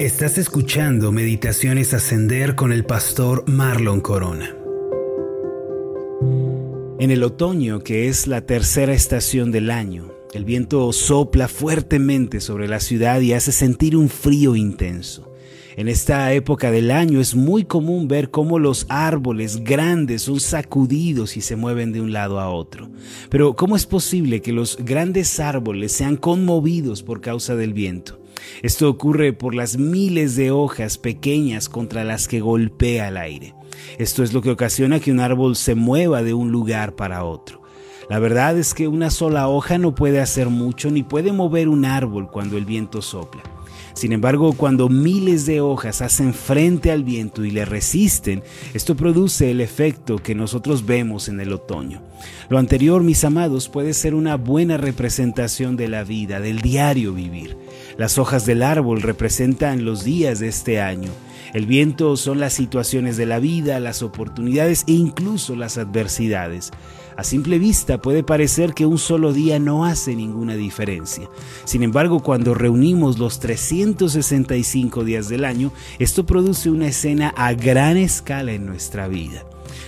Estás escuchando Meditaciones Ascender con el pastor Marlon Corona. En el otoño, que es la tercera estación del año, el viento sopla fuertemente sobre la ciudad y hace sentir un frío intenso. En esta época del año es muy común ver cómo los árboles grandes son sacudidos y se mueven de un lado a otro. Pero ¿cómo es posible que los grandes árboles sean conmovidos por causa del viento? Esto ocurre por las miles de hojas pequeñas contra las que golpea el aire. Esto es lo que ocasiona que un árbol se mueva de un lugar para otro. La verdad es que una sola hoja no puede hacer mucho ni puede mover un árbol cuando el viento sopla. Sin embargo, cuando miles de hojas hacen frente al viento y le resisten, esto produce el efecto que nosotros vemos en el otoño. Lo anterior, mis amados, puede ser una buena representación de la vida, del diario vivir. Las hojas del árbol representan los días de este año. El viento son las situaciones de la vida, las oportunidades e incluso las adversidades. A simple vista puede parecer que un solo día no hace ninguna diferencia. Sin embargo, cuando reunimos los 365 días del año, esto produce una escena a gran escala en nuestra vida.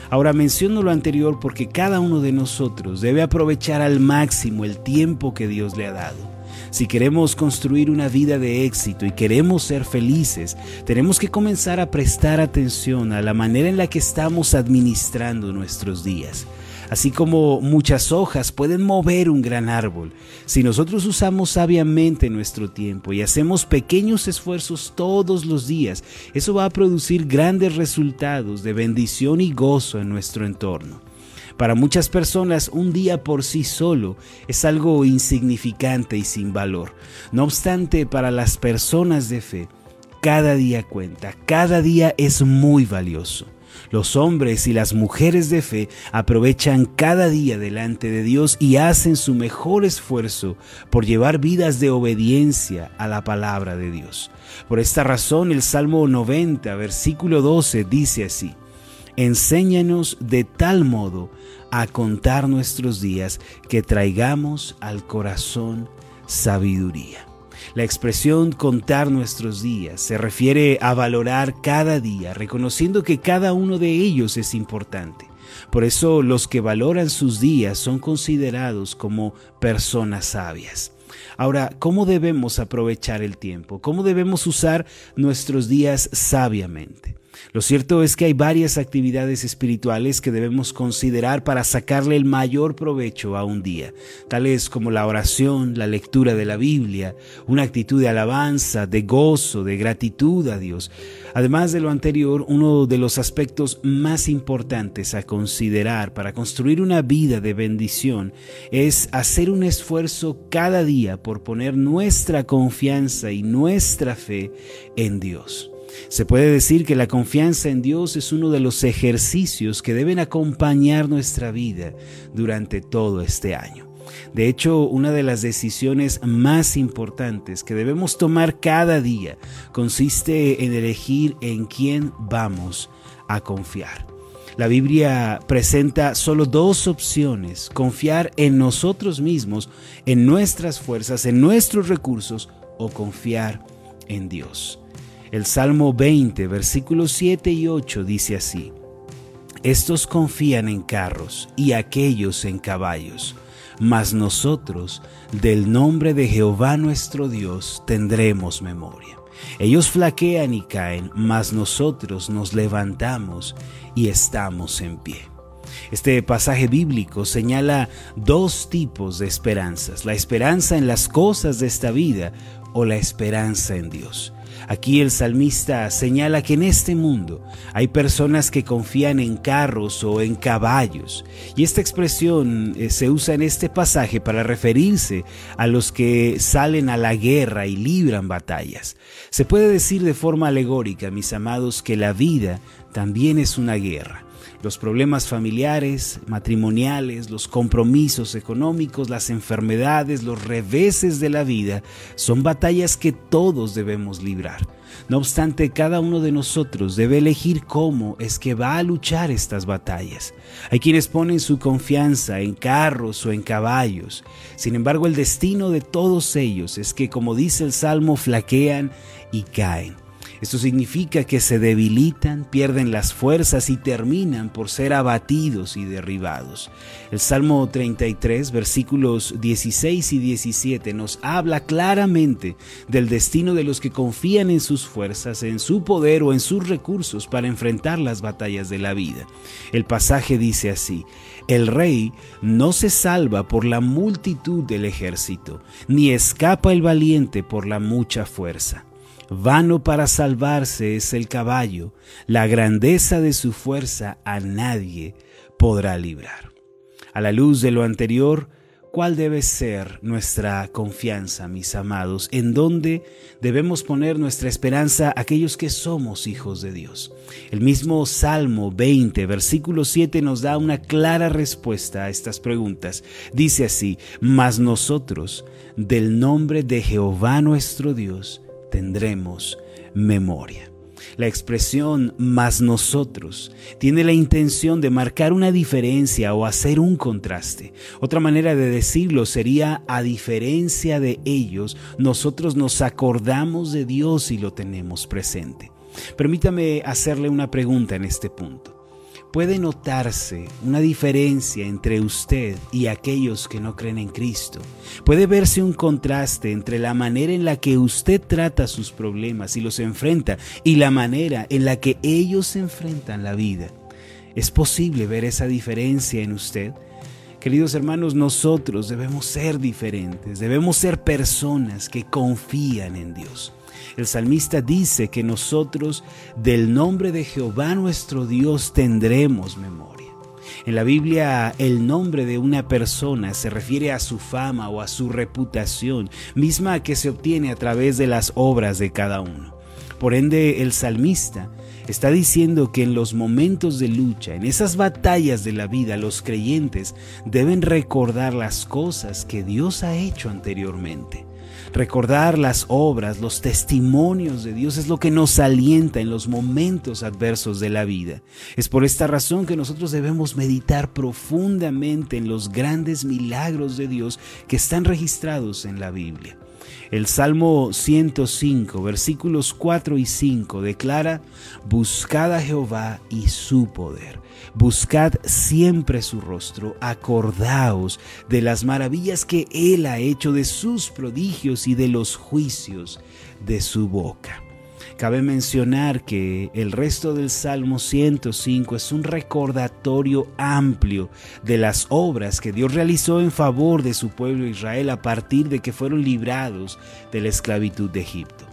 Ahora menciono lo anterior porque cada uno de nosotros debe aprovechar al máximo el tiempo que Dios le ha dado. Si queremos construir una vida de éxito y queremos ser felices, tenemos que comenzar a prestar atención a la manera en la que estamos administrando nuestros días. Así como muchas hojas pueden mover un gran árbol, si nosotros usamos sabiamente nuestro tiempo y hacemos pequeños esfuerzos todos los días, eso va a producir grandes resultados de bendición y gozo en nuestro entorno. Para muchas personas un día por sí solo es algo insignificante y sin valor. No obstante, para las personas de fe, cada día cuenta, cada día es muy valioso. Los hombres y las mujeres de fe aprovechan cada día delante de Dios y hacen su mejor esfuerzo por llevar vidas de obediencia a la palabra de Dios. Por esta razón el Salmo 90, versículo 12 dice así, Enséñanos de tal modo a contar nuestros días que traigamos al corazón sabiduría. La expresión contar nuestros días se refiere a valorar cada día, reconociendo que cada uno de ellos es importante. Por eso los que valoran sus días son considerados como personas sabias. Ahora, ¿cómo debemos aprovechar el tiempo? ¿Cómo debemos usar nuestros días sabiamente? Lo cierto es que hay varias actividades espirituales que debemos considerar para sacarle el mayor provecho a un día, tales como la oración, la lectura de la Biblia, una actitud de alabanza, de gozo, de gratitud a Dios. Además de lo anterior, uno de los aspectos más importantes a considerar para construir una vida de bendición es hacer un esfuerzo cada día por poner nuestra confianza y nuestra fe en Dios. Se puede decir que la confianza en Dios es uno de los ejercicios que deben acompañar nuestra vida durante todo este año. De hecho, una de las decisiones más importantes que debemos tomar cada día consiste en elegir en quién vamos a confiar. La Biblia presenta solo dos opciones, confiar en nosotros mismos, en nuestras fuerzas, en nuestros recursos o confiar en Dios. El Salmo 20, versículos 7 y 8 dice así, Estos confían en carros y aquellos en caballos, mas nosotros del nombre de Jehová nuestro Dios tendremos memoria. Ellos flaquean y caen, mas nosotros nos levantamos y estamos en pie. Este pasaje bíblico señala dos tipos de esperanzas, la esperanza en las cosas de esta vida o la esperanza en Dios. Aquí el salmista señala que en este mundo hay personas que confían en carros o en caballos. Y esta expresión eh, se usa en este pasaje para referirse a los que salen a la guerra y libran batallas. Se puede decir de forma alegórica, mis amados, que la vida también es una guerra. Los problemas familiares, matrimoniales, los compromisos económicos, las enfermedades, los reveses de la vida son batallas que todos debemos librar. No obstante, cada uno de nosotros debe elegir cómo es que va a luchar estas batallas. Hay quienes ponen su confianza en carros o en caballos. Sin embargo, el destino de todos ellos es que, como dice el Salmo, flaquean y caen. Esto significa que se debilitan, pierden las fuerzas y terminan por ser abatidos y derribados. El Salmo 33, versículos 16 y 17 nos habla claramente del destino de los que confían en sus fuerzas, en su poder o en sus recursos para enfrentar las batallas de la vida. El pasaje dice así, el rey no se salva por la multitud del ejército, ni escapa el valiente por la mucha fuerza. Vano para salvarse es el caballo, la grandeza de su fuerza a nadie podrá librar. A la luz de lo anterior, ¿cuál debe ser nuestra confianza, mis amados? ¿En dónde debemos poner nuestra esperanza aquellos que somos hijos de Dios? El mismo Salmo 20, versículo 7 nos da una clara respuesta a estas preguntas. Dice así, mas nosotros, del nombre de Jehová nuestro Dios, tendremos memoria. La expresión más nosotros tiene la intención de marcar una diferencia o hacer un contraste. Otra manera de decirlo sería a diferencia de ellos, nosotros nos acordamos de Dios y lo tenemos presente. Permítame hacerle una pregunta en este punto puede notarse una diferencia entre usted y aquellos que no creen en Cristo. Puede verse un contraste entre la manera en la que usted trata sus problemas y los enfrenta y la manera en la que ellos enfrentan la vida. ¿Es posible ver esa diferencia en usted? Queridos hermanos, nosotros debemos ser diferentes, debemos ser personas que confían en Dios. El salmista dice que nosotros del nombre de Jehová nuestro Dios tendremos memoria. En la Biblia el nombre de una persona se refiere a su fama o a su reputación, misma que se obtiene a través de las obras de cada uno. Por ende, el salmista está diciendo que en los momentos de lucha, en esas batallas de la vida, los creyentes deben recordar las cosas que Dios ha hecho anteriormente. Recordar las obras, los testimonios de Dios es lo que nos alienta en los momentos adversos de la vida. Es por esta razón que nosotros debemos meditar profundamente en los grandes milagros de Dios que están registrados en la Biblia. El Salmo 105, versículos 4 y 5 declara, Buscad a Jehová y su poder Buscad siempre su rostro, acordaos de las maravillas que Él ha hecho, de sus prodigios y de los juicios de su boca. Cabe mencionar que el resto del Salmo 105 es un recordatorio amplio de las obras que Dios realizó en favor de su pueblo Israel a partir de que fueron librados de la esclavitud de Egipto.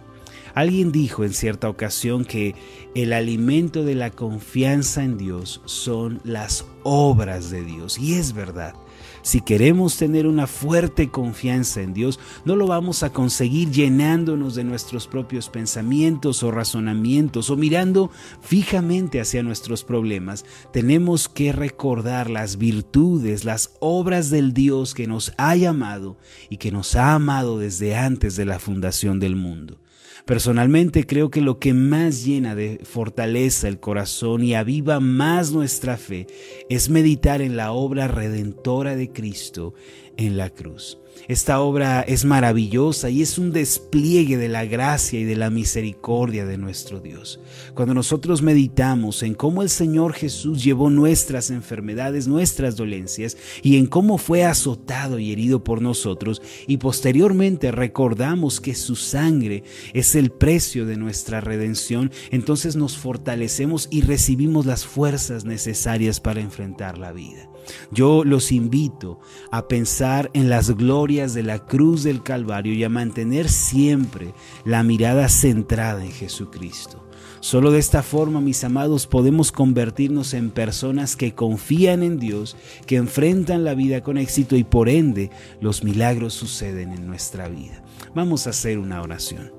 Alguien dijo en cierta ocasión que el alimento de la confianza en Dios son las obras de Dios. Y es verdad. Si queremos tener una fuerte confianza en Dios, no lo vamos a conseguir llenándonos de nuestros propios pensamientos o razonamientos o mirando fijamente hacia nuestros problemas. Tenemos que recordar las virtudes, las obras del Dios que nos ha llamado y que nos ha amado desde antes de la fundación del mundo. Personalmente creo que lo que más llena de fortaleza el corazón y aviva más nuestra fe es meditar en la obra redentora de Cristo en la cruz. Esta obra es maravillosa y es un despliegue de la gracia y de la misericordia de nuestro Dios. Cuando nosotros meditamos en cómo el Señor Jesús llevó nuestras enfermedades, nuestras dolencias y en cómo fue azotado y herido por nosotros y posteriormente recordamos que su sangre es el precio de nuestra redención, entonces nos fortalecemos y recibimos las fuerzas necesarias para enfrentar la vida. Yo los invito a pensar en las glorias de la cruz del Calvario y a mantener siempre la mirada centrada en Jesucristo. Solo de esta forma, mis amados, podemos convertirnos en personas que confían en Dios, que enfrentan la vida con éxito y por ende los milagros suceden en nuestra vida. Vamos a hacer una oración.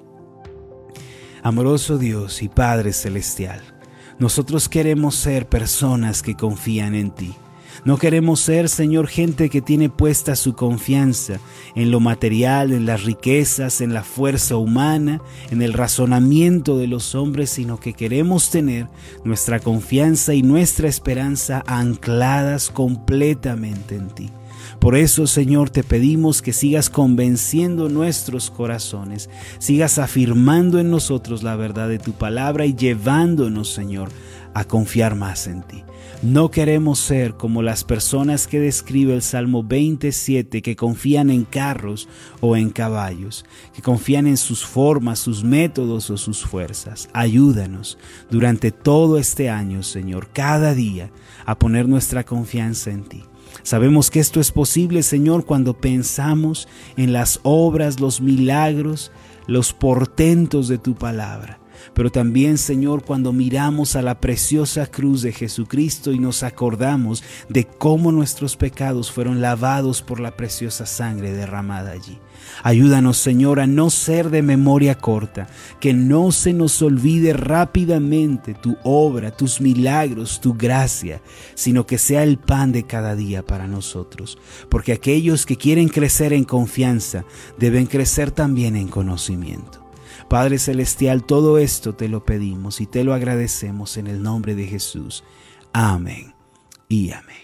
Amoroso Dios y Padre Celestial, Nosotros queremos ser personas que confían en ti. No queremos ser, Señor, gente que tiene puesta su confianza en lo material, en las riquezas, en la fuerza humana, en el razonamiento de los hombres, sino que queremos tener nuestra confianza y nuestra esperanza ancladas completamente en ti. Por eso, Señor, te pedimos que sigas convenciendo nuestros corazones, sigas afirmando en nosotros la verdad de tu palabra y llevándonos, Señor, a confiar más en ti. No queremos ser como las personas que describe el Salmo 27, que confían en carros o en caballos, que confían en sus formas, sus métodos o sus fuerzas. Ayúdanos durante todo este año, Señor, cada día, a poner nuestra confianza en ti. Sabemos que esto es posible, Señor, cuando pensamos en las obras, los milagros, los portentos de tu palabra. Pero también, Señor, cuando miramos a la preciosa cruz de Jesucristo y nos acordamos de cómo nuestros pecados fueron lavados por la preciosa sangre derramada allí. Ayúdanos, Señor, a no ser de memoria corta, que no se nos olvide rápidamente tu obra, tus milagros, tu gracia, sino que sea el pan de cada día para nosotros. Porque aquellos que quieren crecer en confianza deben crecer también en conocimiento. Padre Celestial, todo esto te lo pedimos y te lo agradecemos en el nombre de Jesús. Amén y amén.